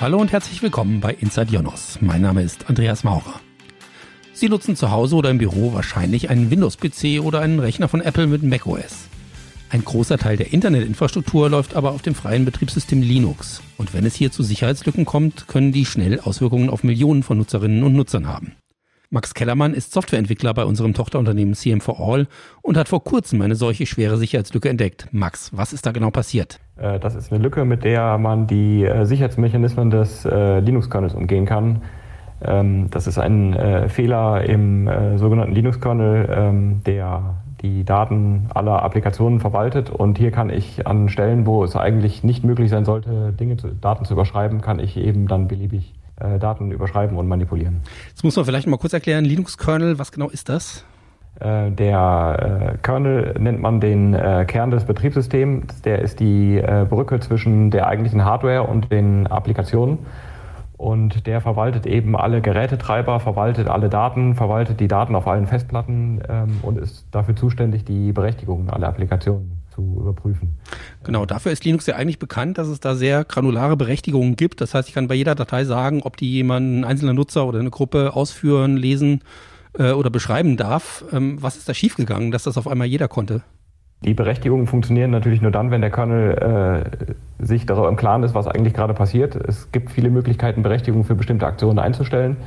Hallo und herzlich willkommen bei Inside Jonos. Mein Name ist Andreas Maurer. Sie nutzen zu Hause oder im Büro wahrscheinlich einen Windows-PC oder einen Rechner von Apple mit macOS. Ein großer Teil der Internetinfrastruktur läuft aber auf dem freien Betriebssystem Linux. Und wenn es hier zu Sicherheitslücken kommt, können die schnell Auswirkungen auf Millionen von Nutzerinnen und Nutzern haben. Max Kellermann ist Softwareentwickler bei unserem Tochterunternehmen CM4All und hat vor kurzem eine solche schwere Sicherheitslücke entdeckt. Max, was ist da genau passiert? Äh, das ist eine Lücke, mit der man die äh, Sicherheitsmechanismen des äh, Linux-Kernels umgehen kann. Ähm, das ist ein Fehler im sogenannten Linux-Kernel, ähm, der die Daten aller Applikationen verwaltet. Und hier kann ich an Stellen, wo es eigentlich nicht möglich sein sollte, Dinge, Daten zu überschreiben, kann ich eben dann beliebig äh, Daten überschreiben und manipulieren. Jetzt muss man vielleicht mal kurz erklären, Linux-Kernel, was genau ist das? Äh, der äh, Kernel nennt man den äh, Kern des Betriebssystems. Der ist die äh, Brücke zwischen der eigentlichen Hardware und den Applikationen. Und der verwaltet eben alle Gerätetreiber, verwaltet alle Daten, verwaltet die Daten auf allen Festplatten ähm, und ist dafür zuständig, die Berechtigungen aller Applikationen zu überprüfen. Genau, dafür ist Linux ja eigentlich bekannt, dass es da sehr granulare Berechtigungen gibt. Das heißt, ich kann bei jeder Datei sagen, ob die jemand, ein einzelner Nutzer oder eine Gruppe ausführen, lesen äh, oder beschreiben darf. Ähm, was ist da schiefgegangen, dass das auf einmal jeder konnte? Die Berechtigungen funktionieren natürlich nur dann, wenn der Kernel äh, sich darüber im Klaren ist, was eigentlich gerade passiert. Es gibt viele Möglichkeiten, Berechtigungen für bestimmte Aktionen einzustellen.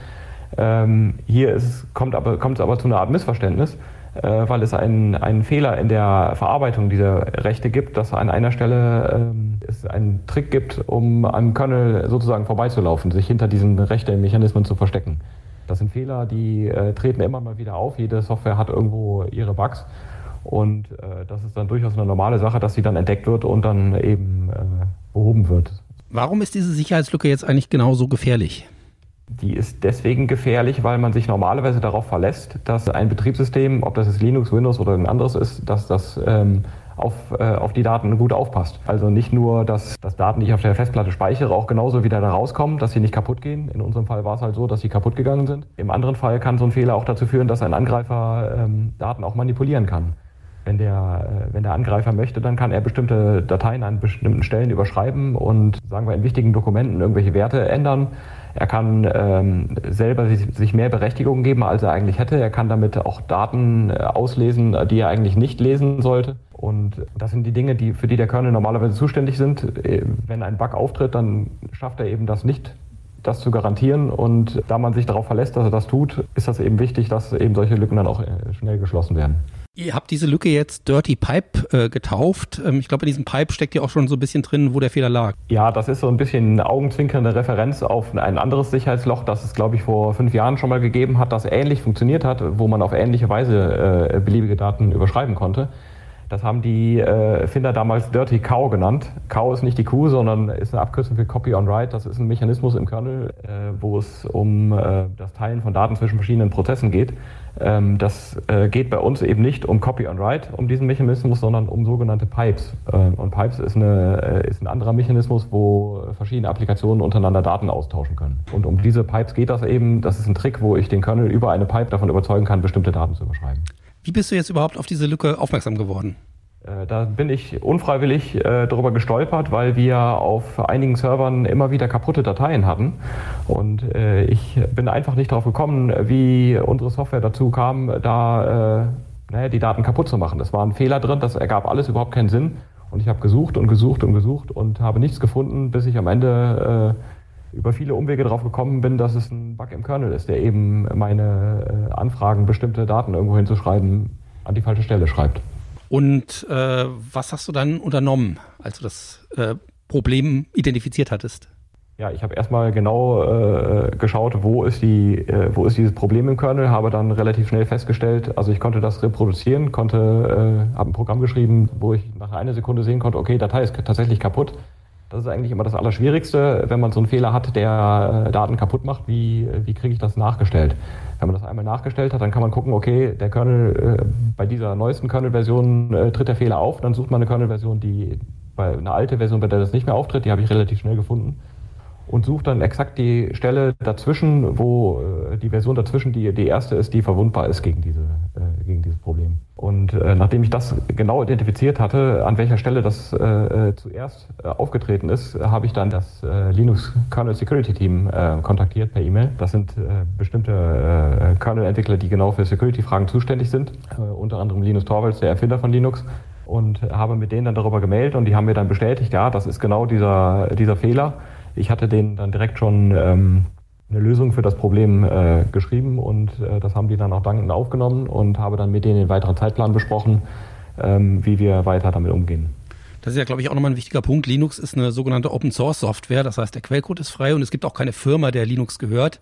Ähm, hier ist, kommt, aber, kommt es aber zu einer Art Missverständnis. Äh, weil es einen, einen Fehler in der Verarbeitung dieser Rechte gibt, dass an einer Stelle ähm, es einen Trick gibt, um am Kernel sozusagen vorbeizulaufen, sich hinter diesen Rechtemechanismen zu verstecken. Das sind Fehler, die äh, treten immer mal wieder auf. Jede Software hat irgendwo ihre Bugs. Und äh, das ist dann durchaus eine normale Sache, dass sie dann entdeckt wird und dann eben äh, behoben wird. Warum ist diese Sicherheitslücke jetzt eigentlich genau so gefährlich? Die ist deswegen gefährlich, weil man sich normalerweise darauf verlässt, dass ein Betriebssystem, ob das jetzt Linux, Windows oder ein anderes ist, dass das ähm, auf, äh, auf die Daten gut aufpasst. Also nicht nur, dass, dass Daten, die ich auf der Festplatte speichere, auch genauso wieder da rauskommen, dass sie nicht kaputt gehen. In unserem Fall war es halt so, dass sie kaputt gegangen sind. Im anderen Fall kann so ein Fehler auch dazu führen, dass ein Angreifer ähm, Daten auch manipulieren kann. Wenn der, äh, wenn der Angreifer möchte, dann kann er bestimmte Dateien an bestimmten Stellen überschreiben und, sagen wir, in wichtigen Dokumenten irgendwelche Werte ändern er kann ähm, selber sich, sich, mehr Berechtigungen geben, als er eigentlich hätte. Er kann damit auch Daten äh, auslesen, die er eigentlich nicht lesen sollte. Und das sind die Dinge, die, für die der Kernel normalerweise zuständig sind. Äh, wenn ein Bug auftritt, dann schafft er eben das nicht, das zu garantieren. Und da man sich darauf verlässt, dass er das tut, ist das eben wichtig, dass eben solche Lücken dann auch äh, schnell geschlossen werden. Ihr habt diese Lücke jetzt Dirty Pipe äh, getauft. Ähm, ich glaube, in diesem Pipe steckt ja auch schon so ein bisschen drin, wo der Fehler lag. Ja, das ist so ein bisschen eine augenzwinkernde Referenz auf ein anderes Sicherheitsloch, das es, glaube ich, vor fünf Jahren schon mal gegeben hat, das ähnlich funktioniert hat, wo man auf ähnliche Weise äh, beliebige Daten überschreiben konnte. Das haben die äh, Finder damals Dirty Cow genannt. Cow ist nicht die Kuh, sondern ist eine Abkürzung für Copy on Write. Das ist ein Mechanismus im Kernel, äh, wo es um äh, das Teilen von Daten zwischen verschiedenen Prozessen geht. Ähm, das äh, geht bei uns eben nicht um Copy on Write, um diesen Mechanismus, sondern um sogenannte Pipes. Äh, und Pipes ist, eine, äh, ist ein anderer Mechanismus, wo verschiedene Applikationen untereinander Daten austauschen können. Und um diese Pipes geht das eben. Das ist ein Trick, wo ich den Kernel über eine Pipe davon überzeugen kann, bestimmte Daten zu überschreiben. Wie bist du jetzt überhaupt auf diese Lücke aufmerksam geworden? Äh, da bin ich unfreiwillig äh, darüber gestolpert, weil wir auf einigen Servern immer wieder kaputte Dateien hatten. Und äh, ich bin einfach nicht darauf gekommen, wie unsere Software dazu kam, da äh, naja, die Daten kaputt zu machen. Es war ein Fehler drin, das ergab alles überhaupt keinen Sinn. Und ich habe gesucht und gesucht und gesucht und habe nichts gefunden, bis ich am Ende äh, über viele Umwege darauf gekommen bin, dass es ein Bug im Kernel ist, der eben meine äh, Anfragen, bestimmte Daten irgendwo hinzuschreiben, an die falsche Stelle schreibt. Und äh, was hast du dann unternommen, als du das äh, Problem identifiziert hattest? Ja, ich habe erstmal genau äh, geschaut, wo ist, die, äh, wo ist dieses Problem im Kernel, habe dann relativ schnell festgestellt, also ich konnte das reproduzieren, konnte, äh, habe ein Programm geschrieben, wo ich nach einer Sekunde sehen konnte, okay, Datei ist tatsächlich kaputt. Das ist eigentlich immer das Allerschwierigste, wenn man so einen Fehler hat, der äh, Daten kaputt macht. Wie, wie kriege ich das nachgestellt? Wenn man das einmal nachgestellt hat, dann kann man gucken, okay, der Kernel, äh, bei dieser neuesten Kernel-Version äh, tritt der Fehler auf. Dann sucht man eine Kernel-Version, die bei einer alten Version, bei der das nicht mehr auftritt, die habe ich relativ schnell gefunden. Und sucht dann exakt die Stelle dazwischen, wo die Version dazwischen die, die erste ist, die verwundbar ist gegen, diese, gegen dieses Problem. Und äh, nachdem ich das genau identifiziert hatte, an welcher Stelle das äh, äh zuerst äh, aufgetreten ist, habe ich dann das äh, Linux Kernel Security Team äh, kontaktiert per E-Mail. Das sind bestimmte Kernel-Entwickler, die genau für Security-Fragen zuständig sind. unter anderem Linus Torvalds, der Erfinder von Linux. Und habe mit denen dann darüber gemeldet und die haben mir dann bestätigt, ja, das ist genau dieser, dieser Fehler. Ich hatte denen dann direkt schon ähm, eine Lösung für das Problem äh, geschrieben und äh, das haben die dann auch dankend aufgenommen und habe dann mit denen den weiteren Zeitplan besprochen, ähm, wie wir weiter damit umgehen. Das ist ja, glaube ich, auch nochmal ein wichtiger Punkt. Linux ist eine sogenannte Open Source Software, das heißt, der Quellcode ist frei und es gibt auch keine Firma, der Linux gehört.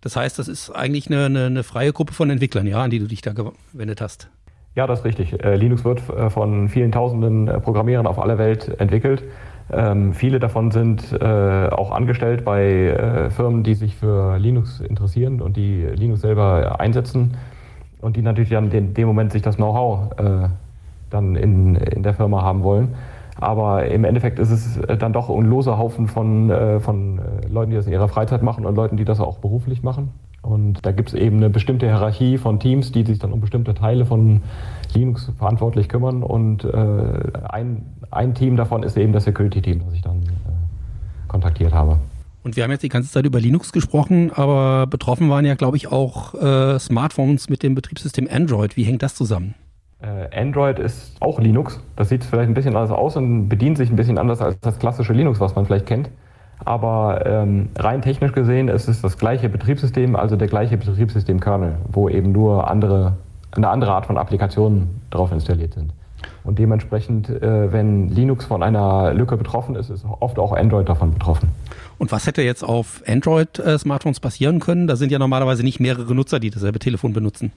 Das heißt, das ist eigentlich eine, eine, eine freie Gruppe von Entwicklern, ja, an die du dich da gewendet hast. Ja, das ist richtig. Äh, Linux wird äh, von vielen tausenden äh, Programmierern auf aller Welt entwickelt. Ähm, viele davon sind äh, auch angestellt bei äh, Firmen, die sich für Linux interessieren und die Linux selber einsetzen und die natürlich dann in dem Moment sich das Know-how äh, dann in, in der Firma haben wollen. Aber im Endeffekt ist es äh, dann doch ein loser Haufen von, äh, von äh, Leuten, die das in ihrer Freizeit machen und Leuten, die das auch beruflich machen. Und da gibt es eben eine bestimmte Hierarchie von Teams, die sich dann um bestimmte Teile von Linux verantwortlich kümmern. Und äh, ein, ein Team davon ist eben das Security-Team, das ich dann äh, kontaktiert habe. Und wir haben jetzt die ganze Zeit über Linux gesprochen, aber betroffen waren ja, glaube ich, auch äh, Smartphones mit dem Betriebssystem Android. Wie hängt das zusammen? Äh, Android ist auch Linux. Das sieht vielleicht ein bisschen anders aus und bedient sich ein bisschen anders als das klassische Linux, was man vielleicht kennt. Aber ähm, rein technisch gesehen ist es das gleiche Betriebssystem, also der gleiche Betriebssystem-Kernel, wo eben nur andere, eine andere Art von Applikationen drauf installiert sind. Und dementsprechend, äh, wenn Linux von einer Lücke betroffen ist, ist oft auch Android davon betroffen. Und was hätte jetzt auf Android-Smartphones passieren können? Da sind ja normalerweise nicht mehrere Nutzer, die dasselbe Telefon benutzen.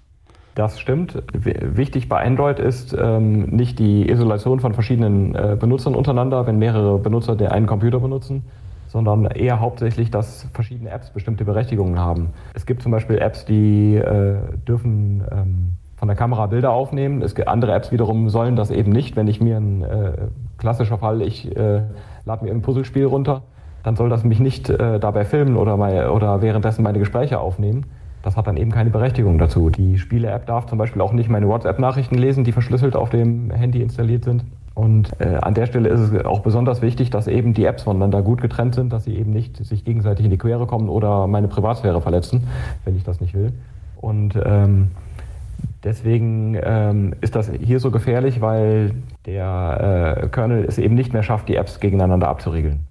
Das stimmt. Wichtig bei Android ist ähm, nicht die Isolation von verschiedenen äh, Benutzern untereinander, wenn mehrere Benutzer den einen Computer benutzen, sondern eher hauptsächlich, dass verschiedene Apps bestimmte Berechtigungen haben. Es gibt zum Beispiel Apps, die äh, dürfen ähm, von der Kamera Bilder aufnehmen. Es gibt andere Apps wiederum sollen das eben nicht. Wenn ich mir ein äh, klassischer Fall, ich äh, lade mir ein Puzzlespiel runter, dann soll das mich nicht äh, dabei filmen oder, mal, oder währenddessen meine Gespräche aufnehmen. Das hat dann eben keine Berechtigung dazu. Die Spiele-App darf zum Beispiel auch nicht meine WhatsApp-Nachrichten lesen, die verschlüsselt auf dem Handy installiert sind. Und äh, an der Stelle ist es auch besonders wichtig, dass eben die Apps voneinander gut getrennt sind, dass sie eben nicht sich gegenseitig in die Quere kommen oder meine Privatsphäre verletzen, wenn ich das nicht will. Und ähm, deswegen ähm, ist das hier so gefährlich, weil der äh, Kernel es eben nicht mehr schafft, die Apps gegeneinander abzuriegeln.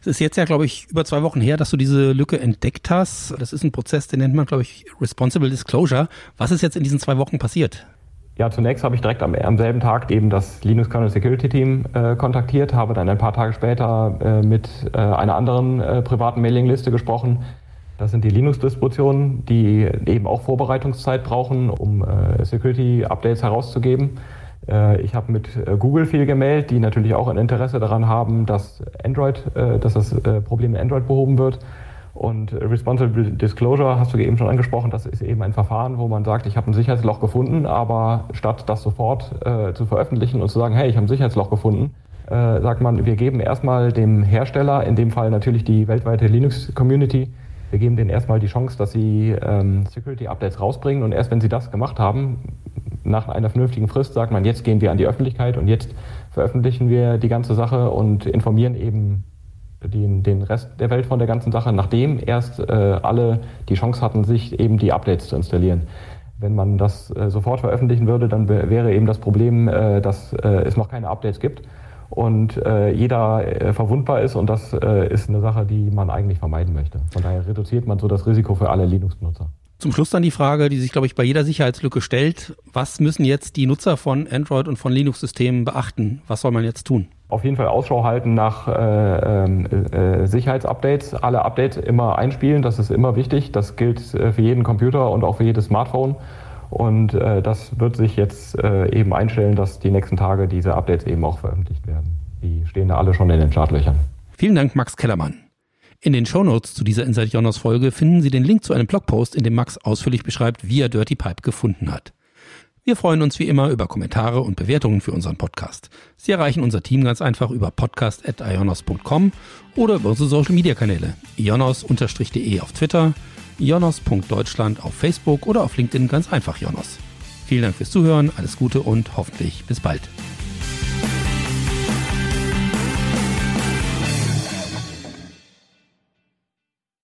Es ist jetzt ja, glaube ich, über zwei Wochen her, dass du diese Lücke entdeckt hast. Das ist ein Prozess, den nennt man, glaube ich, Responsible Disclosure. Was ist jetzt in diesen zwei Wochen passiert? Ja, zunächst habe ich direkt am, am, selben Tag eben das Linux Kernel Security Team äh, kontaktiert, habe dann ein paar Tage später äh, mit äh, einer anderen äh, privaten Mailingliste gesprochen. Das sind die Linux-Distributionen, die eben auch Vorbereitungszeit brauchen, um äh, Security-Updates herauszugeben. Äh, ich habe mit Google viel gemeldet, die natürlich auch ein Interesse daran haben, dass Android, dass das Problem in Android behoben wird. Und Responsible Disclosure hast du eben schon angesprochen, das ist eben ein Verfahren, wo man sagt, ich habe ein Sicherheitsloch gefunden, aber statt das sofort äh, zu veröffentlichen und zu sagen, hey, ich habe ein Sicherheitsloch gefunden, äh, sagt man, wir geben erstmal dem Hersteller, in dem Fall natürlich die weltweite Linux-Community, wir geben denen erstmal die Chance, dass sie ähm, Security-Updates rausbringen und erst wenn sie das gemacht haben, nach einer vernünftigen Frist sagt man, jetzt gehen wir an die Öffentlichkeit und jetzt veröffentlichen wir die ganze Sache und informieren eben den, den Rest der Welt von der ganzen Sache, nachdem erst äh, alle die Chance hatten, sich eben die Updates zu installieren. Wenn man das äh, sofort veröffentlichen würde, dann wäre eben das Problem, äh, dass äh, es noch keine Updates gibt und äh, jeder äh, verwundbar ist und das ist eine Sache, die man eigentlich vermeiden möchte. Von daher reduziert man so das Risiko für alle Linux-Benutzer. Zum Schluss dann die Frage, die sich, glaube ich, bei jeder Sicherheitslücke stellt. Was müssen jetzt die Nutzer von Android und von Linux-Systemen beachten? Was soll man jetzt tun? auf jeden Fall Ausschau halten nach äh, ähm, äh, Sicherheitsupdates. Alle Updates immer einspielen, das ist immer wichtig. Das gilt äh, für jeden Computer und auch für jedes Smartphone. Und äh, das wird sich jetzt äh, eben einstellen, dass die nächsten Tage diese Updates eben auch veröffentlicht werden. Die stehen da alle schon in den Startlöchern. Vielen Dank, Max Kellermann. In den Shownotes zu dieser Inside Jonas Folge finden Sie den Link zu einem Blogpost, in dem Max ausführlich beschreibt, wie er Dirty Pipe gefunden hat. Wir freuen uns wie immer über Kommentare und Bewertungen für unseren Podcast. Sie erreichen unser Team ganz einfach über podcast.ionos.com oder über unsere Social Media Kanäle ionos-de auf Twitter, ionos.deutschland auf Facebook oder auf LinkedIn ganz einfach Ionos. Vielen Dank fürs Zuhören, alles Gute und hoffentlich bis bald.